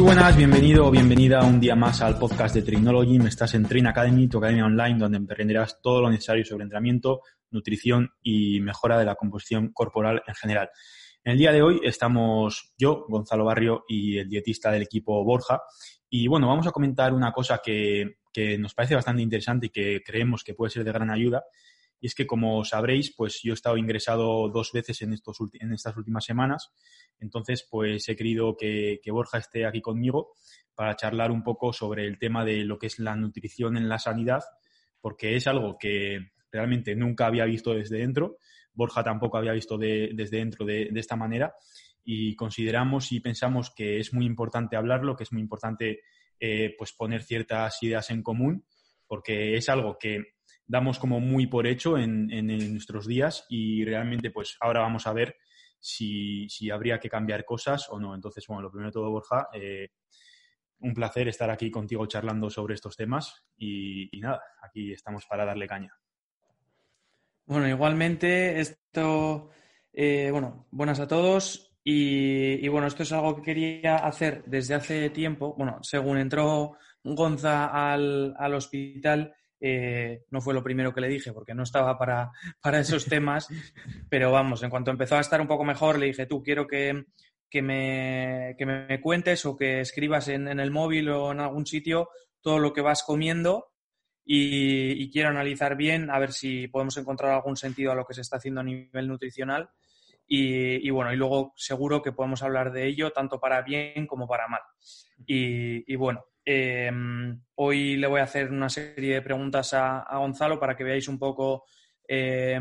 Muy buenas, bienvenido o bienvenida un día más al podcast de Technology. Me estás en Train Academy, tu academia online, donde aprenderás todo lo necesario sobre entrenamiento, nutrición y mejora de la composición corporal en general. En el día de hoy estamos yo, Gonzalo Barrio, y el dietista del equipo Borja. Y bueno, vamos a comentar una cosa que, que nos parece bastante interesante y que creemos que puede ser de gran ayuda. Y es que, como sabréis, pues yo he estado ingresado dos veces en, estos, en estas últimas semanas. Entonces, pues he querido que, Borja esté aquí conmigo para charlar un poco sobre el tema de lo que es la nutrición en la sanidad, porque es algo que realmente nunca había visto desde dentro. Borja tampoco había visto de, desde dentro de, de, esta manera. Y consideramos y pensamos que es muy importante hablarlo, que es muy importante eh, pues poner ciertas ideas en común, porque es algo que damos como muy por hecho en, en, nuestros días y realmente pues ahora vamos a ver si, si, habría que cambiar cosas o no. Entonces, bueno, lo primero de todo, Borja, eh, un placer estar aquí contigo charlando sobre estos temas y, nada, aquí estamos para darle caña. Bueno, igualmente, esto, eh, bueno, buenas a todos y, bueno, esto es algo que quería hacer desde hace tiempo. Bueno, según entró Gonza al, al hospital, eh, no fue lo primero que le dije porque no estaba para, para esos temas, pero vamos, en cuanto empezó a estar un poco mejor, le dije, tú quiero que, que, me, que me, cuentes o que escribas en, en, el móvil o en algún sitio todo lo que vas comiendo y, quiero analizar bien a ver si podemos encontrar algún sentido a lo que se está haciendo a nivel nutricional. Y, y bueno, y luego seguro que podemos hablar de ello tanto para bien como para mal. Y, y bueno, eh, hoy le voy a hacer una serie de preguntas a, a Gonzalo para que veáis un poco, eh,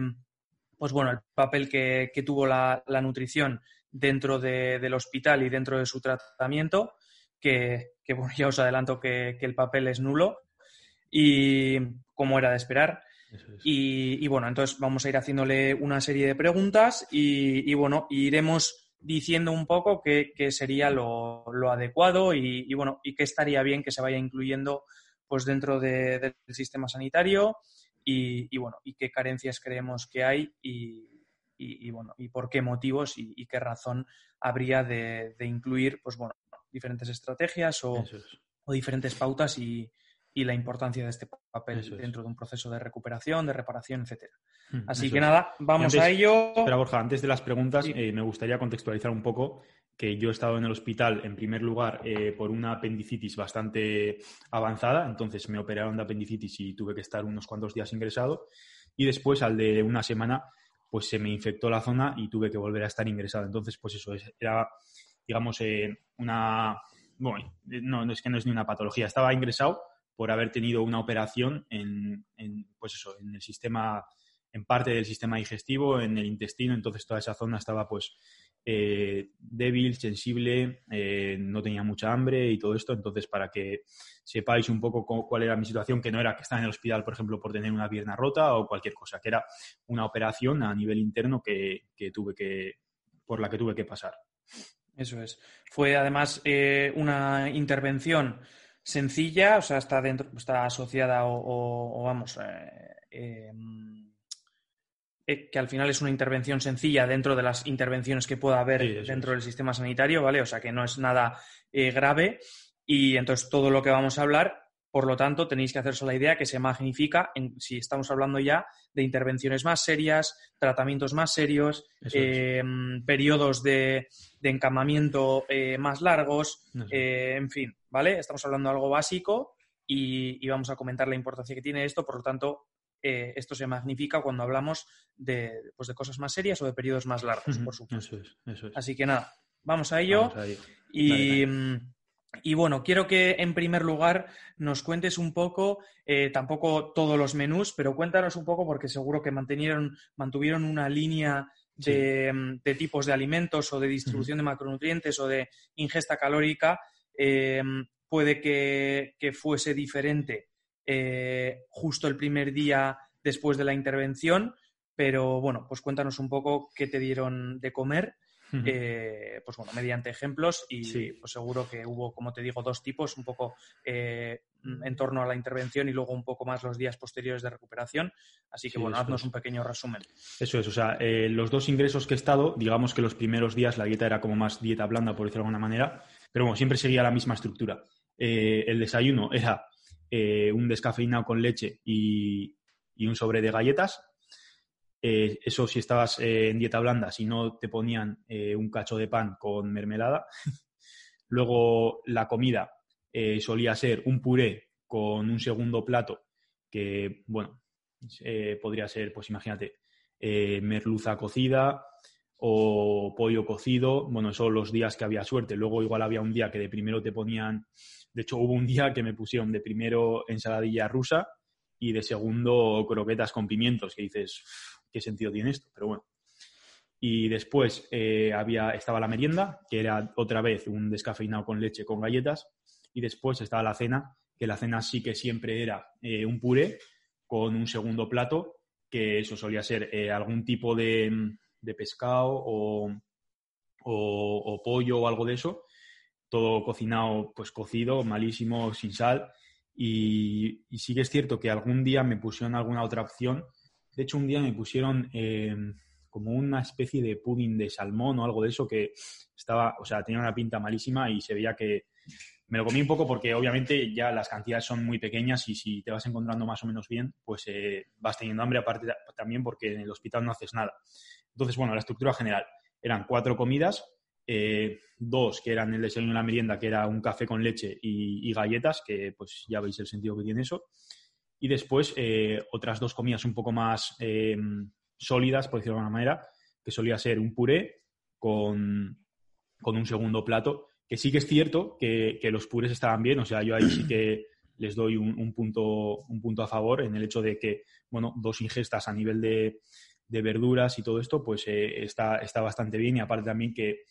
pues bueno, el papel que, que tuvo la, la, nutrición dentro de, del hospital y dentro de su tratamiento, que, que bueno, ya os adelanto que, que, el papel es nulo y como era de esperar. Es. Y, y, bueno, entonces vamos a ir haciéndole una serie de preguntas y, y bueno, iremos diciendo un poco qué, qué sería lo, lo adecuado y, y, bueno, y qué estaría bien que se vaya incluyendo pues dentro de, del sistema sanitario y, y, bueno, y qué carencias creemos que hay y, y bueno, y por qué motivos y, qué razón habría de, de, incluir pues bueno, diferentes estrategias o, es. o diferentes pautas y, y la importancia de este papel Eso dentro es. de un proceso de recuperación, de reparación, etcétera. Hmm, Así que es. nada, vamos antes, a ello. Espera, Borja, antes de las preguntas, sí. eh, me gustaría contextualizar un poco que yo he estado en el hospital, en primer lugar, eh, por una apendicitis bastante avanzada, entonces me operaron de apendicitis y tuve que estar unos cuantos días ingresado, y después, al de una semana, pues se me infectó la zona y tuve que volver a estar ingresado. Entonces, pues eso, era, digamos, eh, una... Bueno, no, no es que no es ni una patología, estaba ingresado, por haber tenido una operación en, en, pues eso, en el sistema, en parte del sistema digestivo, en el intestino, entonces toda esa zona estaba pues eh, débil, sensible, eh, no tenía mucha hambre y todo esto, entonces para que sepáis un poco cuál era mi situación, que no era que estaba en el hospital, por ejemplo, por tener una pierna rota o cualquier cosa, que era una operación a nivel interno que, que tuve que, por la que tuve que pasar. Eso es. Fue además eh, una intervención sencilla, o sea, está dentro, está asociada o, o, o vamos, eh, eh, eh, que al final es una intervención sencilla dentro de las intervenciones que pueda haber sí, dentro es. del sistema sanitario, ¿vale? O sea, que no es nada eh, grave y entonces todo lo que vamos a hablar, por lo tanto, tenéis que hacerse la idea que se magnifica en, si estamos hablando ya de intervenciones más serias, tratamientos más serios, eh, periodos de, de encamamiento más largos, en fin, ¿vale? Estamos hablando de algo básico y, y, vamos a comentar la importancia que tiene esto, por lo tanto, eh, esto se magnifica cuando hablamos de, pues, de, cosas más serias o de periodos más largos, por supuesto. Eso es, eso es. Así que nada, vamos a ello. Vamos a ello. Y, vale. Y bueno, quiero que en primer lugar nos cuentes un poco, eh, tampoco todos los menús, pero cuéntanos un poco porque seguro que mantuvieron una línea de, tipos de alimentos o de distribución de macronutrientes o de ingesta calórica. Eh, puede que, fuese diferente eh, justo el primer día después de la intervención, pero bueno, pues cuéntanos un poco qué te dieron de comer eh, pues bueno, mediante ejemplos y pues seguro que hubo, como te digo, dos tipos, un poco eh, en torno a la intervención y luego un poco más los días posteriores de recuperación. Así que bueno, haznos un pequeño resumen. Eso es, o sea, eh, los dos ingresos que he estado, digamos que los primeros días la dieta era como más dieta blanda, por decirlo de alguna manera, pero bueno, siempre seguía la misma estructura. el desayuno era un descafeinado con leche y, y un sobre de galletas, eh, eso si estabas eh, en dieta blanda, si no te ponían eh, un cacho de pan con mermelada. Luego la comida solía ser un puré con un segundo plato que, bueno, podría ser, pues imagínate, merluza cocida o pollo cocido. Bueno, son los días que había suerte. Luego igual había un día que de primero te ponían, de hecho hubo un día que me pusieron de primero ensaladilla rusa y de segundo croquetas con pimientos, que dices, qué sentido tiene esto, pero bueno. Y después eh, había, estaba la merienda, que era otra vez un descafeinado con leche con galletas. Y después estaba la cena, que la cena sí que siempre era eh, un puré con un segundo plato, que eso solía ser eh, algún tipo de, pescado o, o, pollo o algo de eso. Todo cocinado, pues cocido, malísimo, sin sal. Y, y sí que es cierto que algún día me pusieron alguna otra opción de hecho, un día me pusieron eh, como una especie de pudding de salmón o algo de eso que estaba, o sea, tenía una pinta malísima y se veía que me lo comí un poco porque obviamente ya las cantidades son muy pequeñas y si te vas encontrando más o menos bien, pues eh, vas teniendo hambre aparte también porque en el hospital no haces nada. Entonces, bueno, la estructura general. Eran cuatro comidas, eh, dos que eran el desayuno y la merienda, que era un café con leche y, galletas, que pues ya veis el sentido que tiene eso, y después eh, otras dos comidas un poco más eh, sólidas, por decirlo de alguna manera, que solía ser un puré con, un segundo plato, que sí que es cierto que, los purés estaban bien, o sea, yo ahí sí que les doy un, punto, un punto a favor en el hecho de que, bueno, dos ingestas a nivel de, verduras y todo esto, pues eh, está, está bastante bien y aparte también que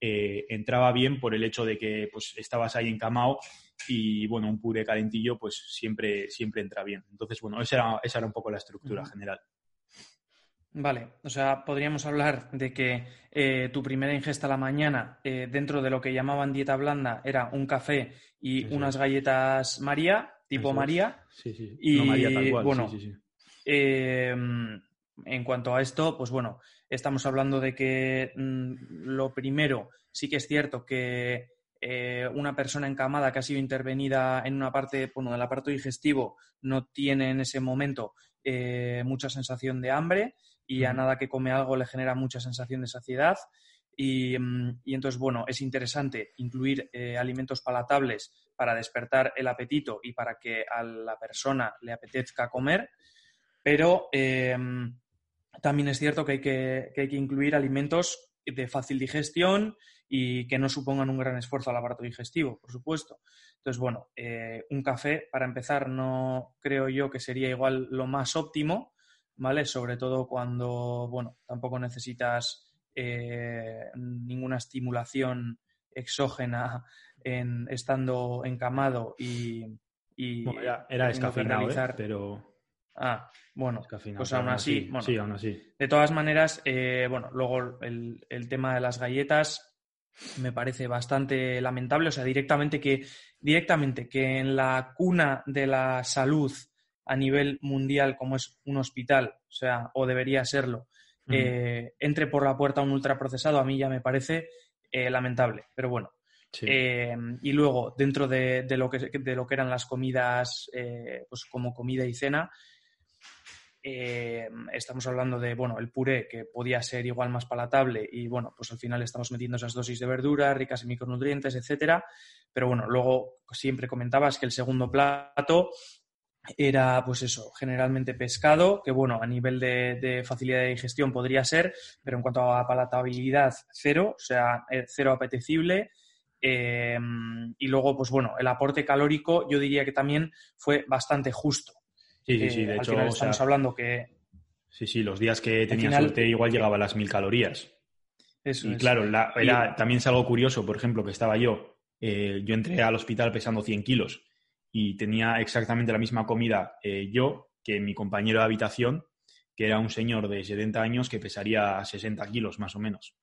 entraba bien por el hecho de que pues estabas ahí encamado y bueno, un puré calentillo pues siempre, siempre entra bien. Entonces, bueno, esa era, esa era un poco la estructura general. Vale, o sea, podríamos hablar de que eh, tu primera ingesta a la mañana, eh, dentro de lo que llamaban dieta blanda, era un café y unas galletas María, tipo María. Sí, sí. Y María tal cual. bueno, em, en cuanto a esto, pues bueno, estamos hablando de que mm, lo primero, sí que es cierto que eh, una persona encamada que ha sido intervenida en una parte, bueno, del aparato digestivo no tiene en ese momento eh, mucha sensación de hambre y a nada que come algo le genera mucha sensación de saciedad. Y, mm, entonces, bueno, es interesante incluir eh, alimentos palatables para despertar el apetito y para que a la persona le apetezca comer, pero también es cierto que hay que, que hay que incluir alimentos de fácil digestión y que no supongan un gran esfuerzo al aparato digestivo, por supuesto. Entonces, bueno, eh, un café, para empezar, no creo yo que sería igual lo más óptimo, ¿vale? Sobre todo cuando, bueno, tampoco necesitas eh, ninguna estimulación exógena en, estando encamado y... y era descafeinado, ¿eh? pero... Ah, bueno, pues aún así, sí, aún así. De todas maneras, bueno, luego el, el, tema de las galletas, me parece bastante lamentable. O sea, directamente que, directamente que en la cuna de la salud a nivel mundial, como es un hospital, o sea, o debería serlo, eh, entre por la puerta un ultraprocesado, a mí ya me parece eh, lamentable. Pero bueno. Eh, y luego, dentro de, lo que, de lo que eran las comidas, pues como comida y cena, eh, estamos hablando de, bueno, el puré que podía ser igual más palatable y, bueno, pues al final estamos metiendo esas dosis de verduras ricas en micronutrientes, etcétera. Pero bueno, luego siempre comentabas que el segundo plato era, pues eso, generalmente pescado, que bueno, a nivel de, facilidad de digestión podría ser, pero en cuanto a palatabilidad, cero, o sea, eh, cero apetecible. Em, y luego, pues bueno, el aporte calórico yo diría que también fue bastante justo. Sí, sí, sí. De hecho, estamos hablando que. Sí, sí, los días que tenía suerte igual llegaba a las mil calorías. Eso y claro, también es algo curioso, por ejemplo, que estaba yo, eh, yo entré al hospital pesando 100 kilos y tenía exactamente la misma comida eh, yo que mi compañero de habitación, que era un señor de 70 años que pesaría 60 kilos más o menos.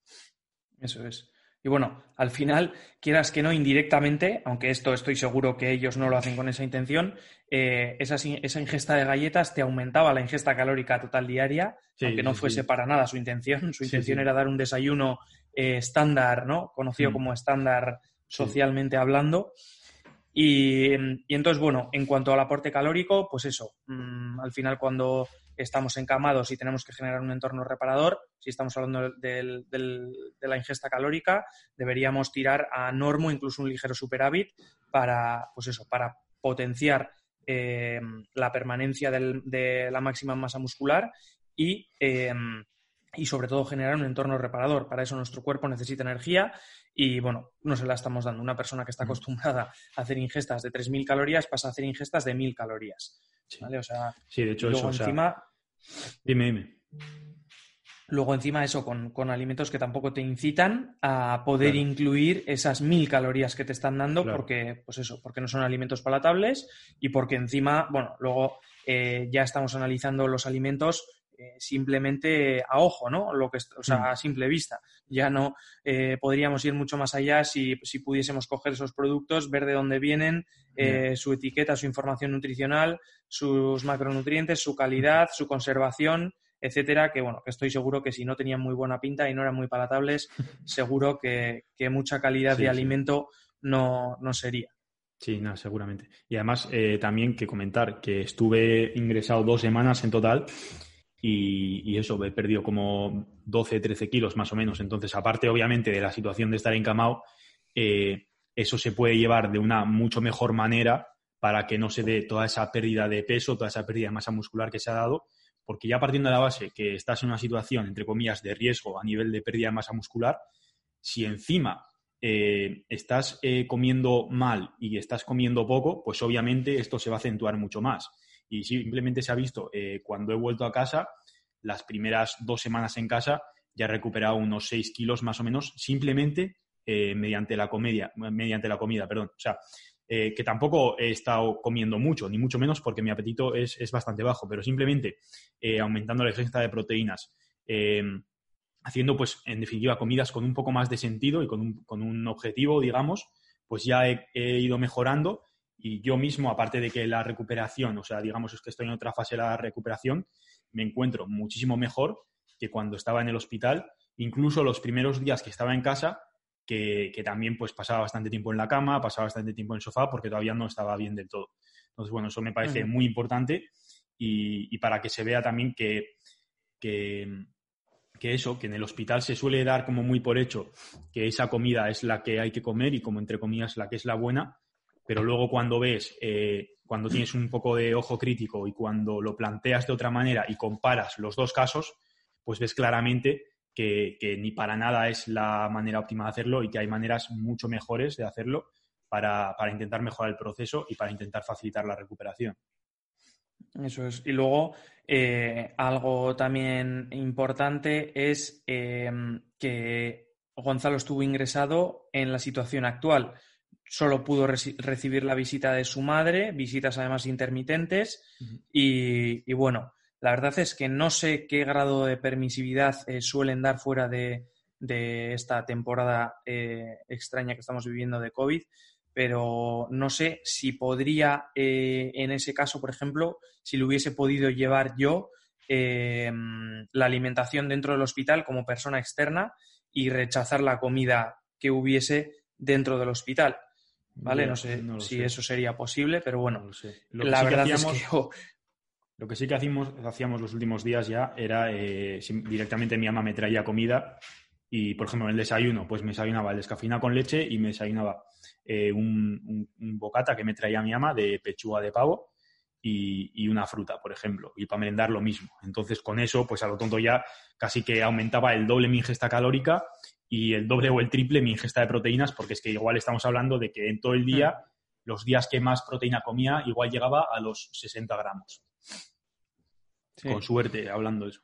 Eso es. Y bueno, al final, quieras que no, indirectamente, aunque esto estoy seguro que ellos no lo hacen con esa intención, eh, esa, ingesta de galletas te aumentaba la ingesta calórica total diaria, aunque no fuese para nada su intención. Su intención era dar un desayuno eh, estándar, ¿no? Conocido mm. como estándar socialmente hablando. Y, entonces, bueno, en cuanto al aporte calórico, pues eso, mm, al final cuando estamos encamados y tenemos que generar un entorno reparador, si estamos hablando de la ingesta calórica, deberíamos tirar a normo, incluso un ligero superávit, para, pues eso, para potenciar eh, la permanencia de la máxima masa muscular y, eh, y sobre todo generar un entorno reparador. Para eso nuestro cuerpo necesita energía y bueno, no se la estamos dando. Una persona que está acostumbrada a hacer ingestas de 3.000 calorías pasa a hacer ingestas de 1.000 calorías. ¿Vale? O sea, sí, de hecho, luego encima. Dime, dime. Luego encima eso, con, alimentos que tampoco te incitan a poder incluir esas mil calorías que te están dando porque, pues eso, porque no son alimentos palatables y porque encima, bueno, luego eh, ya estamos analizando los alimentos eh, simplemente a ojo, ¿no? Lo que, o sea, mm. a simple vista. Ya no eh, podríamos ir mucho más allá si, pudiésemos coger esos productos, ver de dónde vienen, eh, su etiqueta, su información nutricional, sus macronutrientes, su calidad, su conservación, etcétera, que bueno, que estoy seguro que si no tenían muy buena pinta y no eran muy palatables, seguro que, mucha calidad de alimento no, no sería. Sí, no, seguramente. Y además, también que comentar que estuve ingresado dos semanas en total y, eso, he perdido como 12, 13 kilos más o menos. Entonces, aparte obviamente de la situación de estar encamado, eh, eso se puede llevar de una mucho mejor manera para que no se dé toda esa pérdida de peso, toda esa pérdida de masa muscular que se ha dado, porque ya partiendo de la base que estás en una situación, entre comillas, de riesgo a nivel de pérdida de masa muscular, si encima eh, estás eh, comiendo mal y estás comiendo poco, pues obviamente esto se va a acentuar mucho más. Y simplemente se ha visto eh, cuando he vuelto a casa, las primeras dos semanas en casa, ya he recuperado unos 6 kilos más o menos, simplemente eh, mediante la comedia, mediante la comida, perdón. O sea, eh, que tampoco he estado comiendo mucho, ni mucho menos porque mi apetito es, bastante bajo, pero simplemente aumentando la ingesta de proteínas, haciendo, pues, en definitiva, comidas con un poco más de sentido y con un, con un objetivo, digamos, pues ya he, ido mejorando y yo mismo, aparte de que la recuperación, o sea, digamos es que estoy en otra fase de la recuperación, me encuentro muchísimo mejor que cuando estaba en el hospital, incluso los primeros días que estaba en casa, que, también pues pasaba bastante tiempo en la cama, pasaba bastante tiempo en el sofá porque todavía no estaba bien del todo. Entonces, bueno, eso me parece muy importante y, para que se vea también que, que, que, eso, que en el hospital se suele dar como muy por hecho que esa comida es la que hay que comer y como entre comillas la que es la buena, pero luego cuando ves, eh, cuando tienes un poco de ojo crítico y cuando lo planteas de otra manera y comparas los dos casos, pues ves claramente que, ni para nada es la manera óptima de hacerlo y que hay maneras mucho mejores de hacerlo para, intentar mejorar el proceso y para intentar facilitar la recuperación. Eso es. Y luego, eh, algo también importante es eh, que Gonzalo estuvo ingresado en la situación actual solo pudo recibir la visita de su madre, visitas además intermitentes y, bueno, la verdad es que no sé qué grado de permisividad eh, suelen dar fuera de, esta temporada eh, extraña que estamos viviendo de COVID, pero no sé si podría, eh, en ese caso, por ejemplo, si lo hubiese podido llevar yo la alimentación dentro del hospital como persona externa y rechazar la comida que hubiese dentro del hospital. ¿Vale? No sé si eso sería posible, pero bueno, la verdad es que Lo que sí que hacíamos, hacíamos los últimos días ya era eh, directamente mi ama me traía comida y, por ejemplo, en el desayuno, pues me desayunaba el descafeinado con leche y me desayunaba eh, un, bocata que me traía mi ama de pechuga de pavo y, y, una fruta, por ejemplo, y para merendar lo mismo. Entonces, con eso, pues a lo tonto ya casi que aumentaba el doble mi ingesta calórica y el doble o el triple mi ingesta de proteínas, porque es que igual estamos hablando de que en todo el día, mm. los días que más proteína comía, igual llegaba a los 60 gramos. Con suerte, hablando de eso.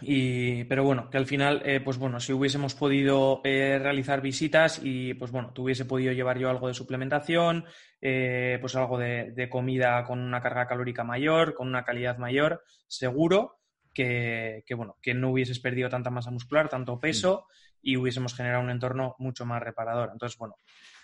Y, pero bueno, que al final, eh, pues bueno, si hubiésemos podido eh, realizar visitas y pues bueno, tuviese podido llevar yo algo de suplementación, eh, pues algo de, comida con una carga calórica mayor, con una calidad mayor, seguro que, bueno, que no hubieses perdido tanta masa muscular, tanto peso y hubiésemos generado un entorno mucho más reparador. Entonces, bueno,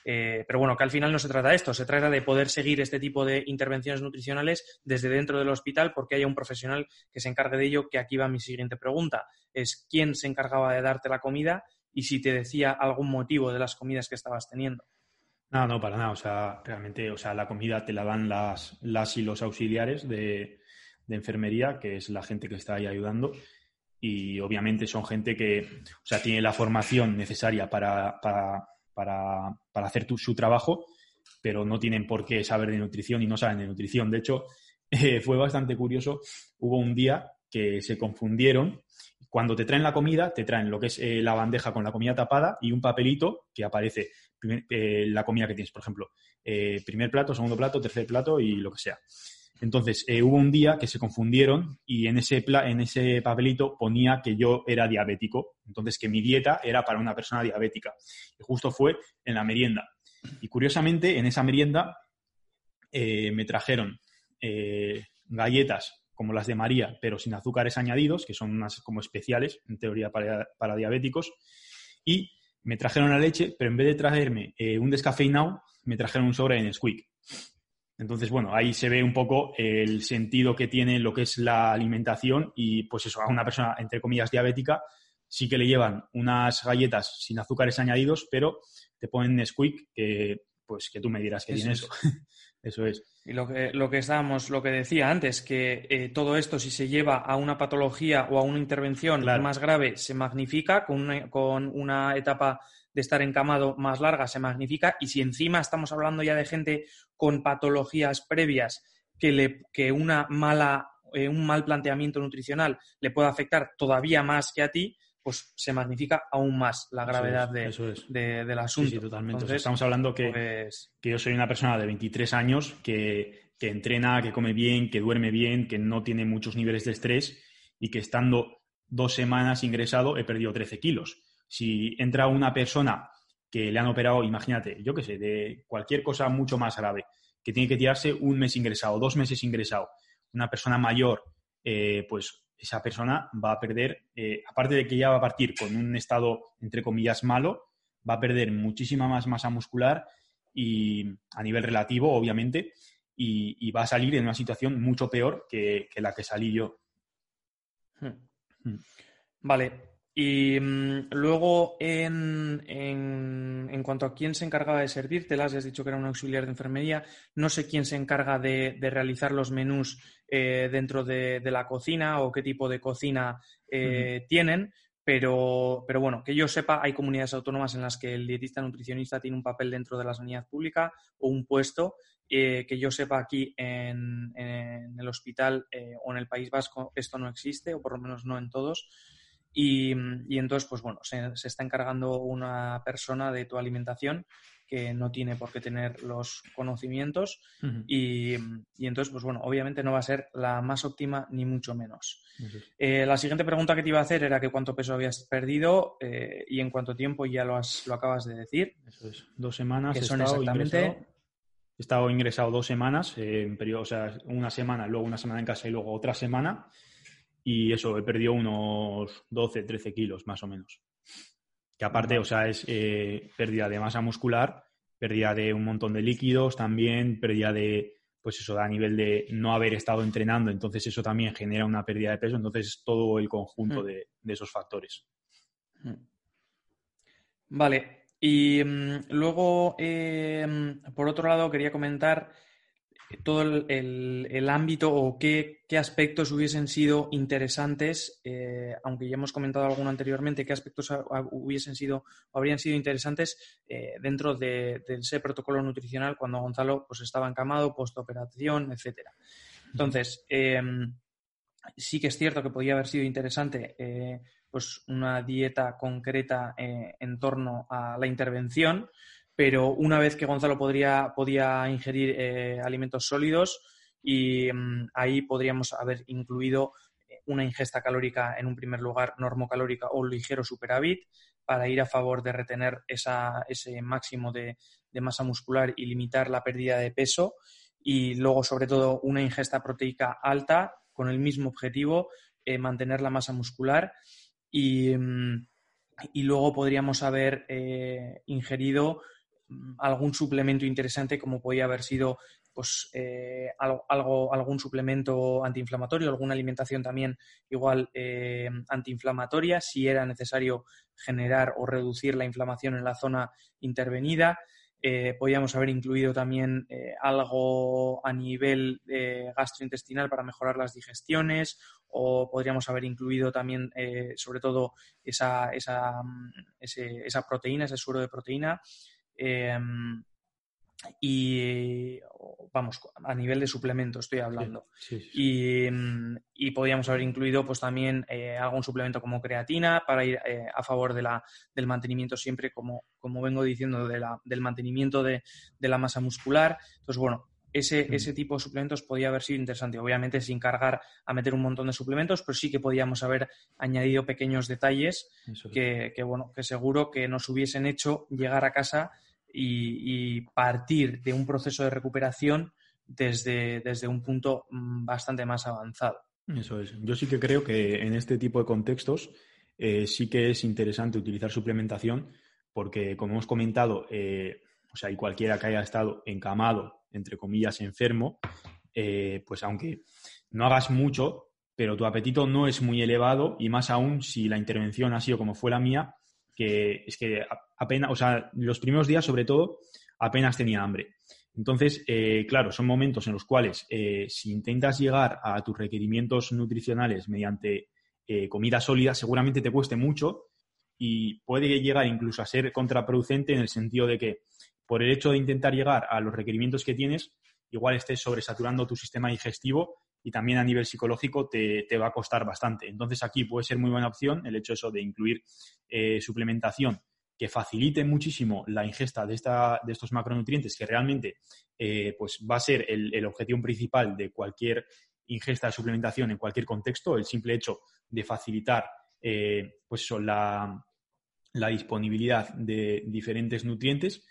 eh, pero bueno, que al final no se trata de esto, se trata de poder seguir este tipo de intervenciones nutricionales desde dentro del hospital porque haya un profesional que se encargue de ello, que aquí va mi siguiente pregunta, es quién se encargaba de darte la comida y si te decía algún motivo de las comidas que estabas teniendo. No, no, para nada. O sea, realmente, o sea, la comida te la dan las, las y los auxiliares de, enfermería, que es la gente que está ahí ayudando. Y obviamente son gente que, o sea, tiene la formación necesaria para, para, hacer su trabajo, pero no tienen por qué saber de nutrición y no saben de nutrición. De hecho, eh, fue bastante curioso. Hubo un día que se confundieron. Cuando te traen la comida, te traen lo que es eh, la bandeja con la comida tapada y un papelito que aparece eh, la comida que tienes, por ejemplo, primer plato, segundo plato, tercer plato y lo que sea. Entonces, hubo un día que se confundieron y en ese, en ese papelito ponía que yo era diabético, entonces que mi dieta era para una persona diabética. Y justo fue en la merienda. Y curiosamente, en esa merienda eh, me trajeron eh, galletas como las de María, pero sin azúcares añadidos, que son unas como especiales, en teoría para, diabéticos, y me trajeron la leche, pero en vez de traerme eh, un descafeinado, me trajeron un sobre en Nesquik. Entonces, bueno, ahí se ve un poco el sentido que tiene lo que es la alimentación y, pues eso, a una persona, entre comillas, diabética, sí que le llevan unas galletas sin azúcares añadidos, pero te ponen Nesquik, que, pues, que tú me dirás que tiene eso. eso es. Y lo que, lo que estábamos, lo que decía antes, que eh, todo esto, si se lleva a una patología o a una intervención más grave, se magnifica con con una etapa de estar encamado más larga se magnifica y si encima estamos hablando ya de gente con patologías previas que, le, que una mala, eh, un mal planteamiento nutricional le pueda afectar todavía más que a ti, pues se magnifica aún más la gravedad de, del asunto. Sí, totalmente. estamos hablando que, pues que, yo soy una persona de 23 años que, que entrena, que come bien, que duerme bien, que no tiene muchos niveles de estrés y que estando dos semanas ingresado he perdido 13 kilos. Si entra una persona que le han operado, imagínate, yo qué sé, de cualquier cosa mucho más grave, que tiene que tirarse un mes ingresado, dos meses ingresado, una persona mayor, eh, pues esa persona va a perder, eh, aparte de que ya va a partir con un estado, entre comillas, malo, va a perder muchísima más masa muscular y a nivel relativo, obviamente, y, va a salir en una situación mucho peor que, la que salí yo. Hmm. Hmm. Vale, y mm, luego, en, en, cuanto a quién se encargaba de servírtelas, has dicho que era un auxiliar de enfermería. No sé quién se encarga de, realizar los menús eh, dentro de, la cocina o qué tipo de cocina eh, tienen, pero, pero, bueno, que yo sepa, hay comunidades autónomas en las que el dietista nutricionista tiene un papel dentro de la sanidad pública o un puesto. Eh, que yo sepa aquí en, en el hospital o en el País Vasco esto no existe, o por lo menos no en todos. Y, entonces, pues bueno, se, está encargando una persona de tu alimentación que no tiene por qué tener los conocimientos y, entonces, pues bueno, obviamente no va a ser la más óptima ni mucho menos. Eh, la siguiente pregunta que te iba a hacer era que cuánto peso habías perdido eh, y en cuánto tiempo ya lo, has, lo acabas de decir. Eso es, dos semanas. Que son exactamente... He estado ingresado dos semanas, en periodo, o sea, una semana, luego una semana en casa y luego otra semana y eso, he perdido unos 12, 13 kilos más o menos. Que aparte, o sea, es eh, pérdida de masa muscular, pérdida de un montón de líquidos también, pérdida de, pues eso, a nivel de no haber estado entrenando, entonces eso también genera una pérdida de peso, entonces es todo el conjunto mm. de, esos factores. Mm. Vale, y mm, luego, eh, por otro lado, quería comentar todo el, ámbito o qué, aspectos hubiesen sido interesantes, eh, aunque ya hemos comentado alguno anteriormente, qué aspectos hubiesen sido o habrían sido interesantes eh, dentro de, ese protocolo nutricional cuando Gonzalo pues, estaba encamado, postoperación, etcétera. Entonces, em, sí que es cierto que podría haber sido interesante eh, pues una dieta concreta en torno a la intervención, pero una vez que Gonzalo podría, podía ingerir eh, alimentos sólidos y mm, ahí podríamos haber incluido una ingesta calórica en un primer lugar normocalórica o ligero superávit para ir a favor de retener ese máximo de, masa muscular y limitar la pérdida de peso. Y luego sobre todo una ingesta proteica alta con el mismo objetivo, eh, mantener la masa muscular. Y, mm, luego podríamos haber eh, ingerido algún suplemento interesante como podía haber sido pues eh, algo, algún suplemento antiinflamatorio, alguna alimentación también igual antiinflamatoria, si era necesario generar o reducir la inflamación en la zona intervenida. Eh, podríamos haber incluido también eh, algo a nivel eh, gastrointestinal para mejorar las digestiones o podríamos haber incluido también sobre todo esa, esa, mm, esa, proteína, ese suero de proteína y vamos, a nivel de suplemento estoy hablando. Mm, y, podríamos haber incluido pues también eh, algún suplemento como creatina para ir eh, a favor de la, del mantenimiento siempre, como, como vengo diciendo, de la, del mantenimiento de, la masa muscular. Entonces, bueno, ese, ese, tipo de suplementos podría haber sido interesante. Obviamente sin cargar a meter un montón de suplementos, pero sí que podíamos haber añadido pequeños detalles que, que, bueno, que seguro que nos hubiesen hecho llegar a casa y, partir de un proceso de recuperación desde, desde un punto mm, bastante más avanzado. Eso es. Yo sí que creo que en este tipo de contextos eh, sí que es interesante utilizar suplementación porque, como hemos comentado, eh, o sea, y cualquiera que haya estado encamado, entre comillas, enfermo, eh, pues aunque no hagas mucho, pero tu apetito no es muy elevado y más aún si la intervención ha sido como fue la mía, que es que apenas, o sea, los primeros días sobre todo, apenas tenía hambre. Entonces, eh, claro, son momentos en los cuales eh, si intentas llegar a tus requerimientos nutricionales mediante eh, comida sólida, seguramente te cueste mucho y puede llegar incluso a ser contraproducente en el sentido de que por el hecho de intentar llegar a los requerimientos que tienes, igual estés sobresaturando tu sistema digestivo y también a nivel psicológico te, va a costar bastante. Entonces aquí puede ser muy buena opción el hecho eso de incluir eh, suplementación que facilite muchísimo la ingesta de, esta, de estos macronutrientes, que realmente eh, pues va a ser el, objetivo principal de cualquier ingesta de suplementación en cualquier contexto, el simple hecho de facilitar eh, pues la, la disponibilidad de diferentes nutrientes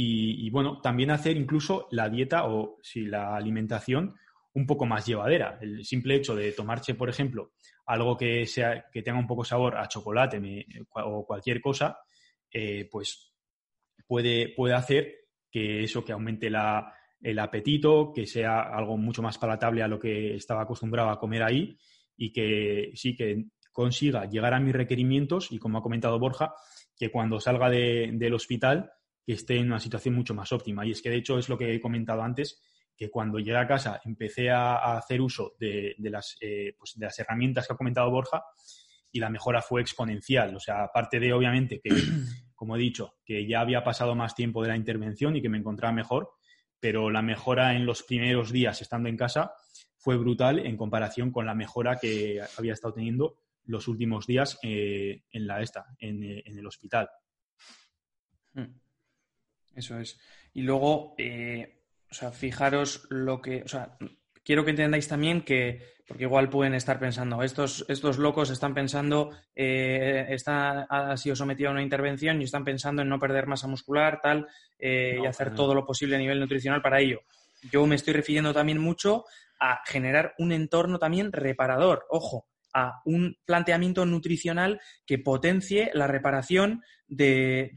y, bueno, también hacer incluso la dieta o si la alimentación un poco más llevadera. El simple hecho de tomarse, por ejemplo, algo que, sea, que tenga un poco sabor a chocolate o cualquier cosa, eh, pues puede, puede hacer que eso, que aumente el apetito, que sea algo mucho más palatable a lo que estaba acostumbrado a comer ahí y que sí que consiga llegar a mis requerimientos y como ha comentado Borja, que cuando salga del hospital que esté en una situación mucho más óptima. Y es que de hecho es lo que he comentado antes, que cuando llegué a casa empecé a, hacer uso de, las, eh, pues de las herramientas que ha comentado Borja y la mejora fue exponencial. O sea, aparte de, obviamente, que, como he dicho, que ya había pasado más tiempo de la intervención y que me encontraba mejor, pero la mejora en los primeros días estando en casa fue brutal en comparación con la mejora que había estado teniendo los últimos días eh, en la esta, en, eh, en, el hospital. Hmm. Eso es. Y luego, o sea, fijaros lo que, o sea, quiero que entendáis también que, porque igual pueden estar pensando, estos, estos locos están pensando, eh, está, ha sido sometido a una intervención y están pensando en no perder masa muscular, tal, eh, y hacer todo lo posible a nivel nutricional para ello. Yo me estoy refiriendo también mucho a generar un entorno también reparador. Ojo, a un planteamiento nutricional que potencie la reparación de,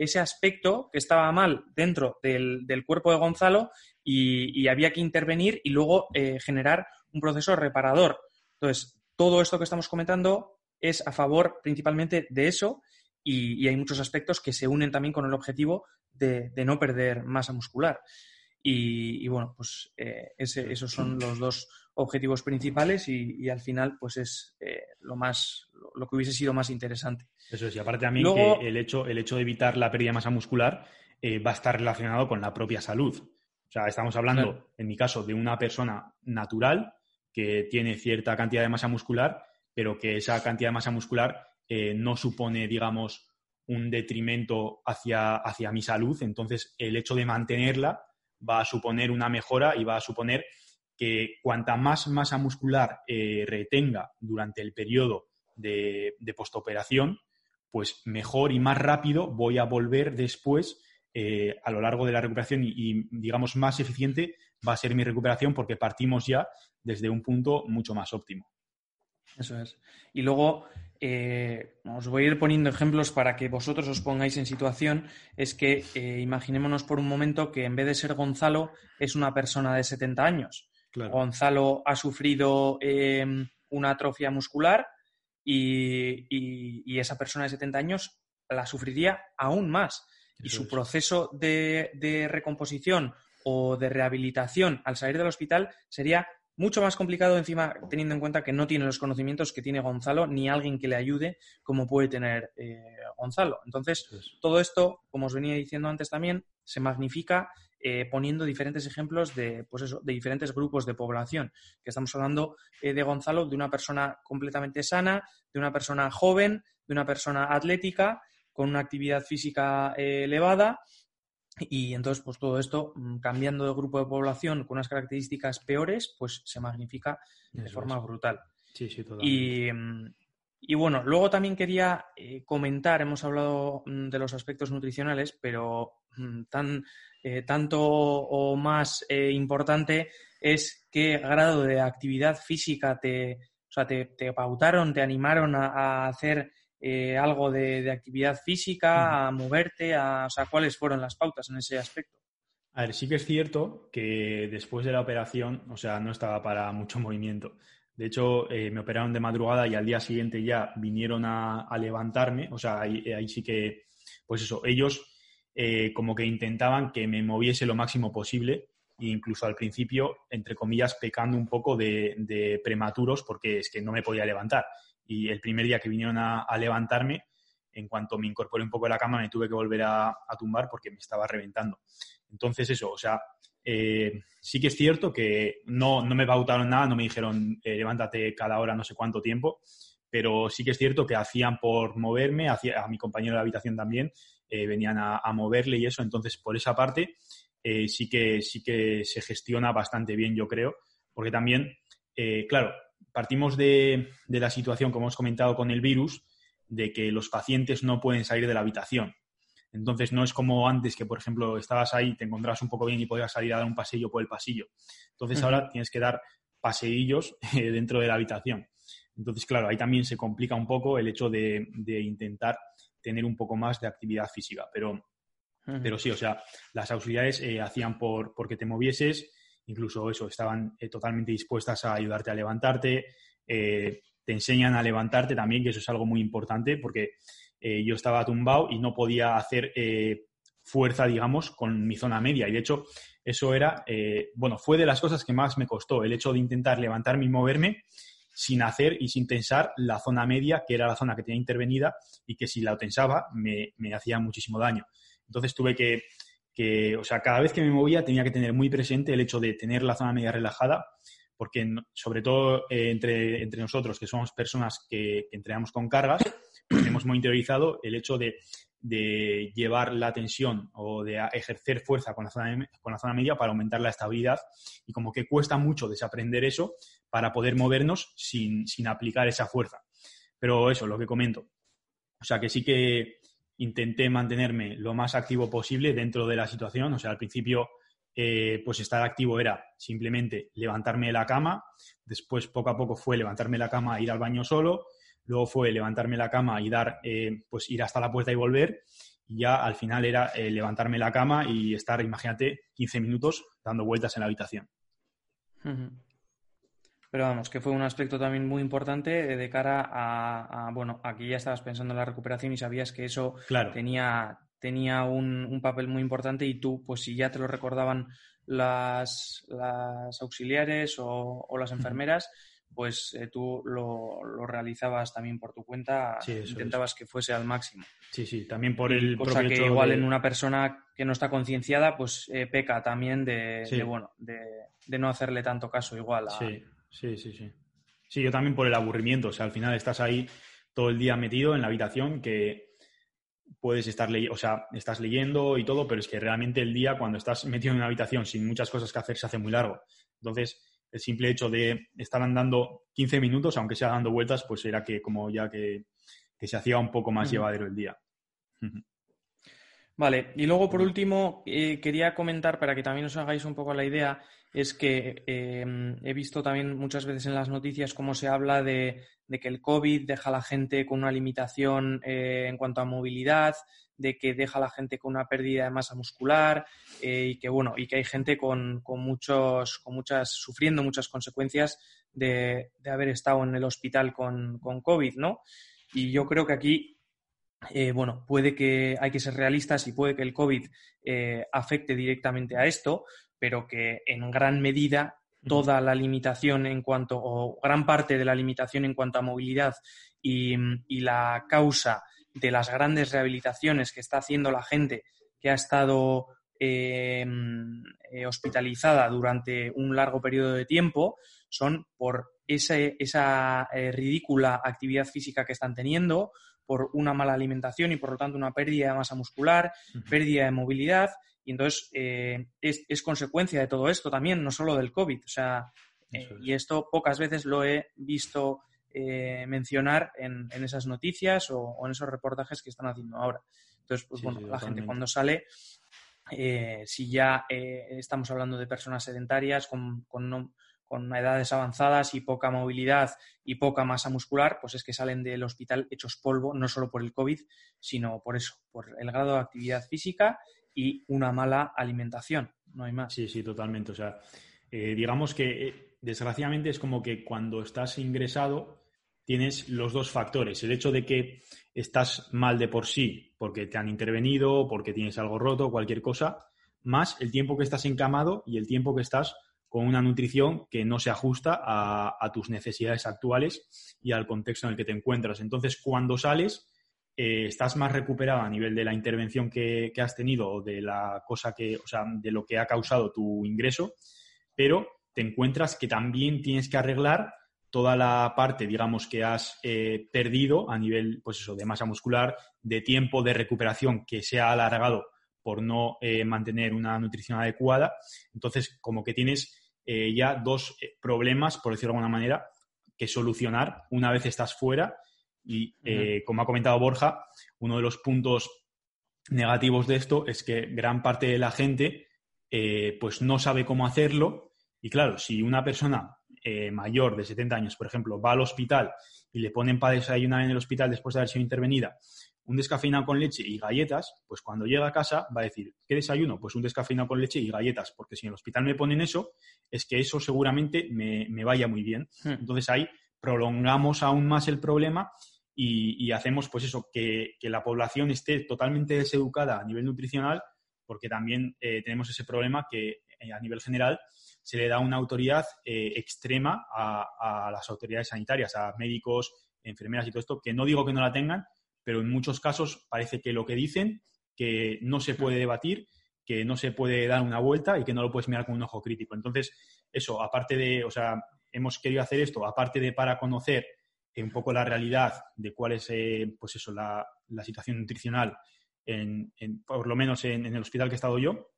ese aspecto que estaba mal dentro del, cuerpo de Gonzalo y, había que intervenir y luego eh, generar un proceso reparador. Entonces, todo esto que estamos comentando es a favor principalmente de eso y, hay muchos aspectos que se unen también con el objetivo de, no perder masa muscular. Y, bueno, pues eh, esos son los dos objetivos principales y, al final pues es eh, lo más lo que hubiese sido más interesante. Eso es, y aparte también que el hecho, el hecho de evitar la pérdida de masa muscular eh, va a estar relacionado con la propia salud. O sea, estamos hablando, en mi caso, de una persona natural, que tiene cierta cantidad de masa muscular, pero que esa cantidad de masa muscular eh, no supone, digamos, un detrimento hacia, hacia mi salud. Entonces, el hecho de mantenerla va a suponer una mejora y va a suponer que cuanta más masa muscular eh, retenga durante el periodo de, de postoperación, pues mejor y más rápido voy a volver después eh, a lo largo de la recuperación y, digamos, más eficiente va a ser mi recuperación porque partimos ya desde un punto mucho más óptimo. Eso es. Y luego, eh, os voy a ir poniendo ejemplos para que vosotros os pongáis en situación. Es que eh, imaginémonos por un momento que en vez de ser Gonzalo, es una persona de 70 años. Gonzalo ha sufrido una atrofia muscular y, esa persona de 70 años la sufriría aún más y su proceso de, recomposición o de rehabilitación al salir del hospital sería mucho más complicado encima teniendo en cuenta que no tiene los conocimientos que tiene Gonzalo ni alguien que le ayude como puede tener eh, Gonzalo. Entonces, todo esto, como os venía diciendo antes también, se magnifica eh, poniendo diferentes ejemplos de, pues eso, de diferentes grupos de población. Que estamos hablando eh, de Gonzalo, de una persona completamente sana, de una persona joven, de una persona atlética con una actividad física eh, elevada y entonces, pues todo esto, mm, cambiando de grupo de población con unas características peores, pues se magnifica de forma brutal. Sí, sí, y, mm, y, bueno, luego también quería eh, comentar, hemos hablado mm, de los aspectos nutricionales, pero tan, eh, tanto o más importante es qué grado de actividad física te, o sea, te, pautaron, te animaron a hacer eh, algo de, actividad física, a moverte, a, o sea, cuáles fueron las pautas en ese aspecto. A ver, sí que es cierto que después de la operación, o sea, no estaba para mucho movimiento. De hecho, eh, me operaron de madrugada y al día siguiente ya vinieron a, levantarme. O sea, ahí, sí que, pues eso, ellos eh, como que intentaban que me moviese lo máximo posible e incluso al principio, entre comillas, pecando un poco de prematuros porque es que no me podía levantar y el primer día que vinieron a, levantarme, en cuanto me incorporé un poco a la cama, me tuve que volver a, tumbar porque me estaba reventando. Entonces, eso, o sea, eh, sí que es cierto que no, no me pautaron nada, no me dijeron eh, levántate cada hora no sé cuánto tiempo, pero sí que es cierto que hacían por moverme, hacía, a mi compañero de habitación también, eh, venían a, a, moverle y eso, entonces por esa parte sí, que, sí que se gestiona bastante bien, yo creo, porque también, claro, partimos de, la situación, como hemos comentado con el virus, de que los pacientes no pueden salir de la habitación. Entonces, no es como antes que, por ejemplo, estabas ahí, te encontrabas un poco bien y podías salir a dar un pasillo por el pasillo. Entonces, ahora tienes que dar paseillos eh, dentro de la habitación. Entonces, claro, ahí también se complica un poco el hecho de, intentar tener un poco más de actividad física. Pero, pero sí, o sea, las auxiliares eh, hacían por, porque te movieses incluso eso, estaban eh, totalmente dispuestas a ayudarte a levantarte, eh, te enseñan a levantarte también, que eso es algo muy importante, porque eh, yo estaba tumbado y no podía hacer fuerza, digamos, con mi zona media. Y de hecho, eso era, bueno, fue de las cosas que más me costó, el hecho de intentar levantarme y moverme sin hacer y sin tensar la zona media, que era la zona que tenía intervenida y que si la tensaba me, me hacía muchísimo daño. Entonces tuve que o sea, cada vez que me movía tenía que tener muy presente el hecho de tener la zona media relajada, porque sobre todo eh, entre, entre, nosotros, que somos personas que, entrenamos con cargas, pues hemos muy interiorizado el hecho de, de, llevar la tensión o de ejercer fuerza con la, zona, con la zona media para aumentar la estabilidad y como que cuesta mucho desaprender eso para poder movernos sin, sin aplicar esa fuerza. Pero eso, lo que comento. O sea, que sí que intenté mantenerme lo más activo posible dentro de la situación. O sea, al principio, eh, pues estar activo era simplemente levantarme de la cama. Después, poco a poco, fue levantarme de la cama e ir al baño solo. Luego fue levantarme de la cama y dar, eh, pues ir hasta la puerta y volver. Y ya al final era eh, levantarme de la cama y estar, imagínate, 15 minutos dando vueltas en la habitación. Pero vamos, que fue un aspecto también muy importante de cara a, bueno, aquí ya estabas pensando en la recuperación y sabías que eso tenía, tenía un, papel muy importante y tú, pues si ya te lo recordaban las, las auxiliares o, las enfermeras, pues eh, tú lo, realizabas también por tu cuenta, intentabas que fuese al máximo. Sí, sí, también por el cosa que igual en una persona que no está concienciada, pues eh, peca también de, bueno, de, no hacerle tanto caso igual a, Sí, sí, sí. Sí, yo también por el aburrimiento. O sea, al final estás ahí todo el día metido en la habitación que puedes estar leyendo, o sea, estás leyendo y todo, pero es que realmente el día cuando estás metido en una habitación sin muchas cosas que hacer se hace muy largo. Entonces, el simple hecho de estar andando 15 minutos, aunque sea dando vueltas, pues era que como ya que, se hacía un poco más llevadero el día. Vale, y luego por último eh, quería comentar para que también os hagáis un poco la idea, es que em, he visto también muchas veces en las noticias cómo se habla de, que el COVID deja a la gente con una limitación eh, en cuanto a movilidad, de que deja a la gente con una pérdida de masa muscular eh, y que bueno, y que hay gente con, muchos, con muchas, sufriendo muchas consecuencias de, haber estado en el hospital con, con COVID, ¿no? Y yo creo que aquí eh, bueno, puede que hay que ser realistas y puede que el COVID eh, afecte directamente a esto, pero que en gran medida toda la limitación en cuanto, o gran parte de la limitación en cuanto a movilidad y, la causa de las grandes rehabilitaciones que está haciendo la gente que ha estado eh, hospitalizada durante un largo periodo de tiempo son por esa ridícula actividad física que están teniendo, por una mala alimentación y por lo tanto una pérdida de masa muscular, pérdida de movilidad. Y entonces eh, es, consecuencia de todo esto también, no solo del COVID. O sea, eh, y esto pocas veces lo he visto eh, mencionar en, esas noticias o, en esos reportajes que están haciendo ahora. Entonces, pues bueno, la gente cuando sale, si ya estamos hablando de personas sedentarias con, con, con edades avanzadas y poca movilidad y poca masa muscular, pues es que salen del hospital hechos polvo, no solo por el COVID, sino por eso, por el grado de actividad física y una mala alimentación, no hay más. Sí, sí, totalmente. O sea, eh, digamos que eh, desgraciadamente es como que cuando estás ingresado tienes los dos factores, el hecho de que estás mal de por sí porque te han intervenido, porque tienes algo roto, cualquier cosa, más el tiempo que estás encamado y el tiempo que estás con una nutrición que no se ajusta a, tus necesidades actuales y al contexto en el que te encuentras. Entonces, cuando sales, eh, estás más recuperado a nivel de la intervención que, has tenido o de la cosa que, o sea, de lo que ha causado tu ingreso, pero te encuentras que también tienes que arreglar toda la parte, digamos, que has eh, perdido a nivel, pues eso, de masa muscular, de tiempo de recuperación que se ha alargado por no eh, mantener una nutrición adecuada. Entonces, como que tienes eh, ya dos eh, problemas, por decirlo de alguna manera, que solucionar una vez estás fuera. Y eh, como ha comentado Borja, uno de los puntos negativos de esto es que gran parte de la gente pues no sabe cómo hacerlo. Y claro, si una persona mayor de 70 años, por ejemplo, va al hospital y le ponen para desayunar en el hospital después de haber sido intervenida un descafeinado con leche y galletas, pues cuando llega a casa va a decir, ¿qué desayuno? Pues un descafeinado con leche y galletas, porque si en el hospital me ponen eso, es que eso seguramente me, vaya muy bien. Hmm. Entonces ahí prolongamos aún más el problema y, hacemos pues eso, que, la población esté totalmente deseducada a nivel nutricional, porque también eh, tenemos ese problema que eh, a nivel general se le da una autoridad eh, extrema a, a las autoridades sanitarias, a médicos, enfermeras y todo esto, que no digo que no la tengan, pero en muchos casos parece que lo que dicen, que no se puede debatir, que no se puede dar una vuelta y que no lo puedes mirar con un ojo crítico. Entonces, eso, aparte de, o sea, hemos querido hacer esto, aparte de para conocer un poco la realidad de cuál es, eh, pues eso, la, situación nutricional, en, por lo menos en, el hospital que he estado yo,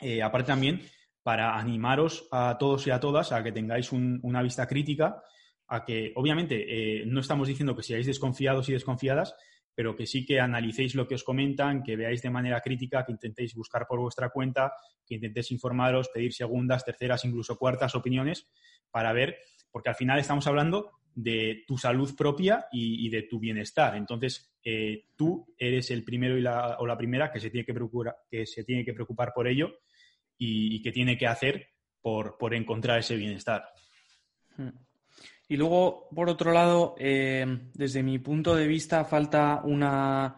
eh, aparte también para animaros a todos y a todas a que tengáis una vista crítica a que, obviamente, eh, no estamos diciendo que seáis desconfiados y desconfiadas, pero que sí que analicéis lo que os comentan, que veáis de manera crítica, que intentéis buscar por vuestra cuenta, que intentéis informaros, pedir segundas, terceras, incluso cuartas opiniones para ver, porque al final estamos hablando de tu salud propia y, de tu bienestar. Entonces, eh, tú eres el primero y la, o la primera que se tiene que preocupar, que se tiene que preocupar por ello y, que tiene que hacer por, por encontrar ese bienestar. Hmm. Y luego, por otro lado, eh, desde mi punto de vista, falta una,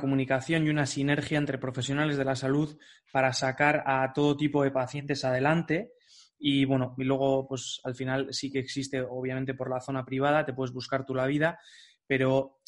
comunicación y una sinergia entre profesionales de la salud para sacar a todo tipo de pacientes adelante. Y bueno, y luego, pues al final sí que existe, obviamente, por la zona privada, te puedes buscar tú la vida, pero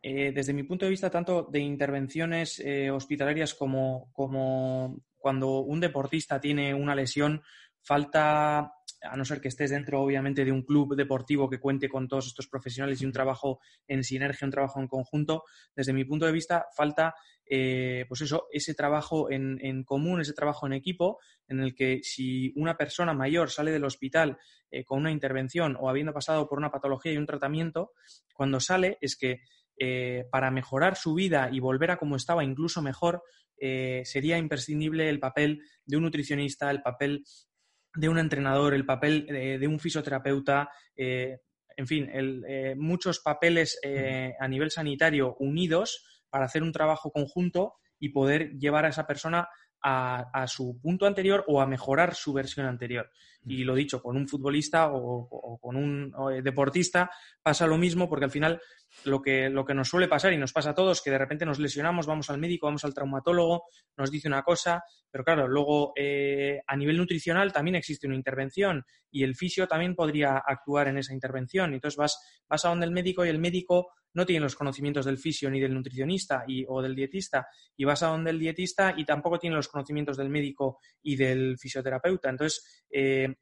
eh, desde mi punto de vista, tanto de intervenciones eh, hospitalarias como, como cuando un deportista tiene una lesión, falta a no ser que estés dentro, obviamente, de un club deportivo que cuente con todos estos profesionales y un trabajo en sinergia, un trabajo en conjunto, desde mi punto de vista, falta, eh, pues eso, ese trabajo en, común, ese trabajo en equipo, en el que si una persona mayor sale del hospital eh, con una intervención o habiendo pasado por una patología y un tratamiento, cuando sale es que eh, para mejorar su vida y volver a como estaba, incluso mejor, sería imprescindible el papel de un nutricionista, el papel de un entrenador, el papel de, un fisioterapeuta, eh, en fin, eh, muchos papeles eh, a nivel sanitario unidos para hacer un trabajo conjunto y poder llevar a esa persona a, su punto anterior o a mejorar su versión anterior. Y lo dicho, con un futbolista o, con un deportista pasa lo mismo porque al final lo que, lo que nos suele pasar y nos pasa a todos, que de repente nos lesionamos, vamos al médico, vamos al traumatólogo, nos dice una cosa, pero claro, luego eh, a nivel nutricional también existe una intervención y el fisio también podría actuar en esa intervención. Entonces vas, vas a donde el médico y el médico no tiene los conocimientos del fisio ni del nutricionista y, o del dietista y vas a donde el dietista y tampoco tiene los conocimientos del médico y del fisioterapeuta. Entonces, eh,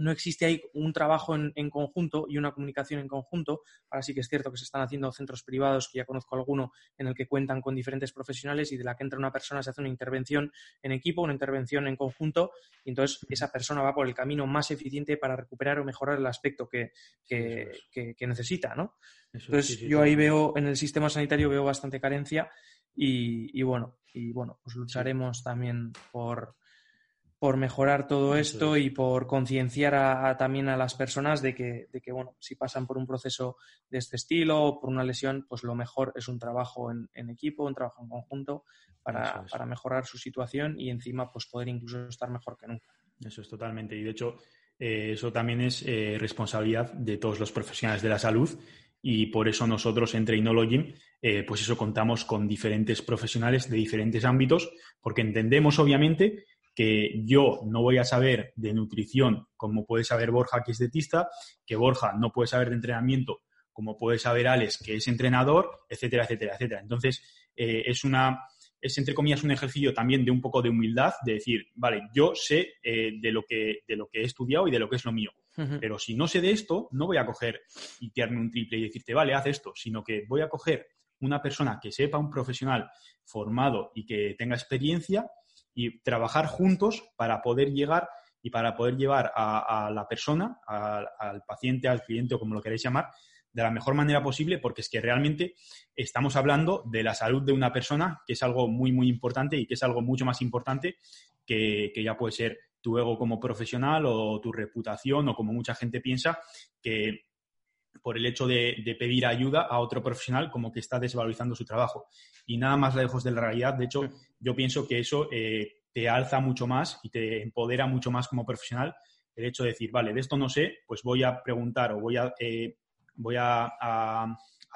no existe ahí un trabajo en, conjunto y una comunicación en conjunto. Ahora sí que es cierto que se están haciendo centros privados, que ya conozco alguno, en el que cuentan con diferentes profesionales y de la que entra una persona se hace una intervención en equipo, una intervención en conjunto, y entonces esa persona va por el camino más eficiente para recuperar o mejorar el aspecto que, necesita, ¿no? entonces yo ahí veo, en el sistema sanitario veo bastante carencia y, bueno, y bueno, pues lucharemos también por, por mejorar todo esto y por concienciar también a las personas de que, de que, bueno, si pasan por un proceso de este estilo o por una lesión, pues lo mejor es un trabajo en, equipo, un trabajo en conjunto para, mejorar su situación y encima pues poder incluso estar mejor que nunca. Eso es totalmente. Y de hecho, eh, eso también es eh, responsabilidad de todos los profesionales de la salud y por eso nosotros en Trainology, eh, pues eso contamos con diferentes profesionales de diferentes ámbitos, porque entendemos obviamente que yo no voy a saber de nutrición como puede saber Borja, que es dietista, que Borja no puede saber de entrenamiento como puede saber Alex, que es entrenador, etcétera, etcétera, etcétera. Entonces, eh, es una, es entre comillas un ejercicio también de un poco de humildad, de decir, vale, yo sé eh, de, lo que, de lo que he estudiado y de lo que es lo mío. Pero si no sé de esto, no voy a coger y tirarme un triple y decirte, vale, haz esto, sino que voy a coger una persona que sepa, un profesional formado y que tenga experiencia y trabajar juntos para poder llegar y para poder llevar a, la persona, al paciente, al cliente o como lo queréis llamar, de la mejor manera posible, porque es que realmente estamos hablando de la salud de una persona, que es algo muy, muy importante y que es algo mucho más importante que, que ya puede ser tu ego como profesional o tu reputación o como mucha gente piensa que por el hecho de, pedir ayuda a otro profesional como que está desvalorizando su trabajo. Y nada más lejos de la realidad. De hecho, yo pienso que eso eh, te alza mucho más y te empodera mucho más como profesional el hecho de decir, vale, de esto no sé, pues voy a preguntar o voy a, eh, voy a,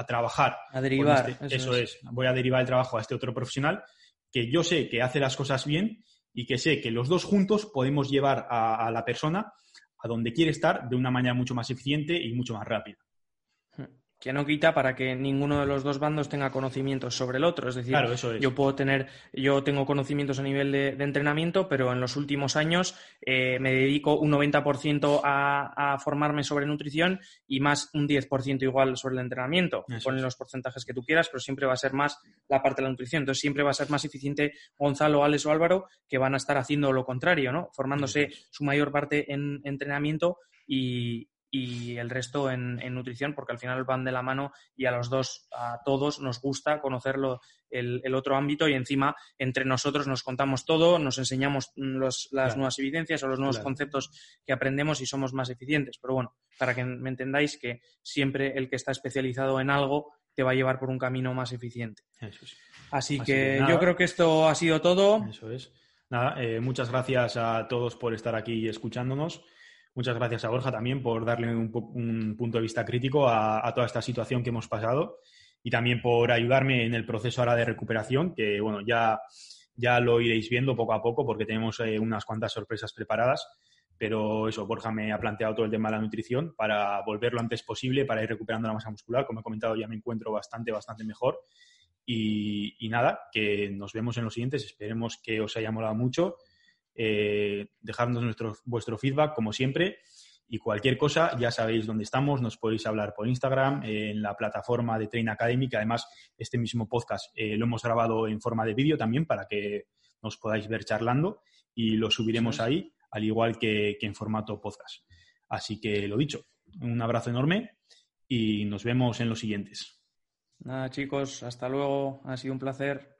trabajar. A derivar. Este, eso, es. Voy a derivar el trabajo a este otro profesional que yo sé que hace las cosas bien y que sé que los dos juntos podemos llevar a la persona a donde quiere estar de una manera mucho más eficiente y mucho más rápida que no quita para que ninguno de los dos bandos tenga conocimientos sobre el otro. Es decir, yo puedo tener, yo tengo conocimientos a nivel de, entrenamiento, pero en los últimos años eh, me dedico un 90% a, formarme sobre nutrición y más un 10% igual sobre el entrenamiento. Ponen los porcentajes que tú quieras, pero siempre va a ser más la parte de la nutrición. Entonces siempre va a ser más eficiente Gonzalo, Alex o Álvaro que van a estar haciendo lo contrario, ¿no? Formándose su mayor parte en entrenamiento y, y el resto en, nutrición, porque al final van de la mano y a los dos, a todos nos gusta conocerlo el, otro ámbito y encima entre nosotros nos contamos todo, nos enseñamos las nuevas evidencias o los nuevos conceptos que aprendemos y somos más eficientes. Pero bueno, para que me entendáis que siempre el que está especializado en algo te va a llevar por un camino más eficiente. Así, que, yo creo que esto ha sido todo. Eso es. Nada, eh, muchas gracias a todos por estar aquí escuchándonos. Muchas gracias a Borja también por darle un, punto de vista crítico a, toda esta situación que hemos pasado y también por ayudarme en el proceso ahora de recuperación, que bueno, ya, ya lo iréis viendo poco a poco porque tenemos eh, unas cuantas sorpresas preparadas. Pero eso, Borja me ha planteado todo el tema de la nutrición para volver lo antes posible, para ir recuperando la masa muscular. Como he comentado, ya me encuentro bastante, bastante mejor. Y, y nada, que nos vemos en los siguientes. Esperemos que os haya molado mucho eh, dejarnos nuestro, vuestro feedback, como siempre. Y cualquier cosa, ya sabéis dónde estamos, nos podéis hablar por Instagram, en la plataforma de Train Academy, que además este mismo podcast eh, lo hemos grabado en forma de vídeo también para que nos podáis ver charlando y lo subiremos ahí, al igual que, que en formato podcast. Así que lo dicho, un abrazo enorme y nos vemos en los siguientes. Nada, chicos, hasta luego. Ha sido un placer.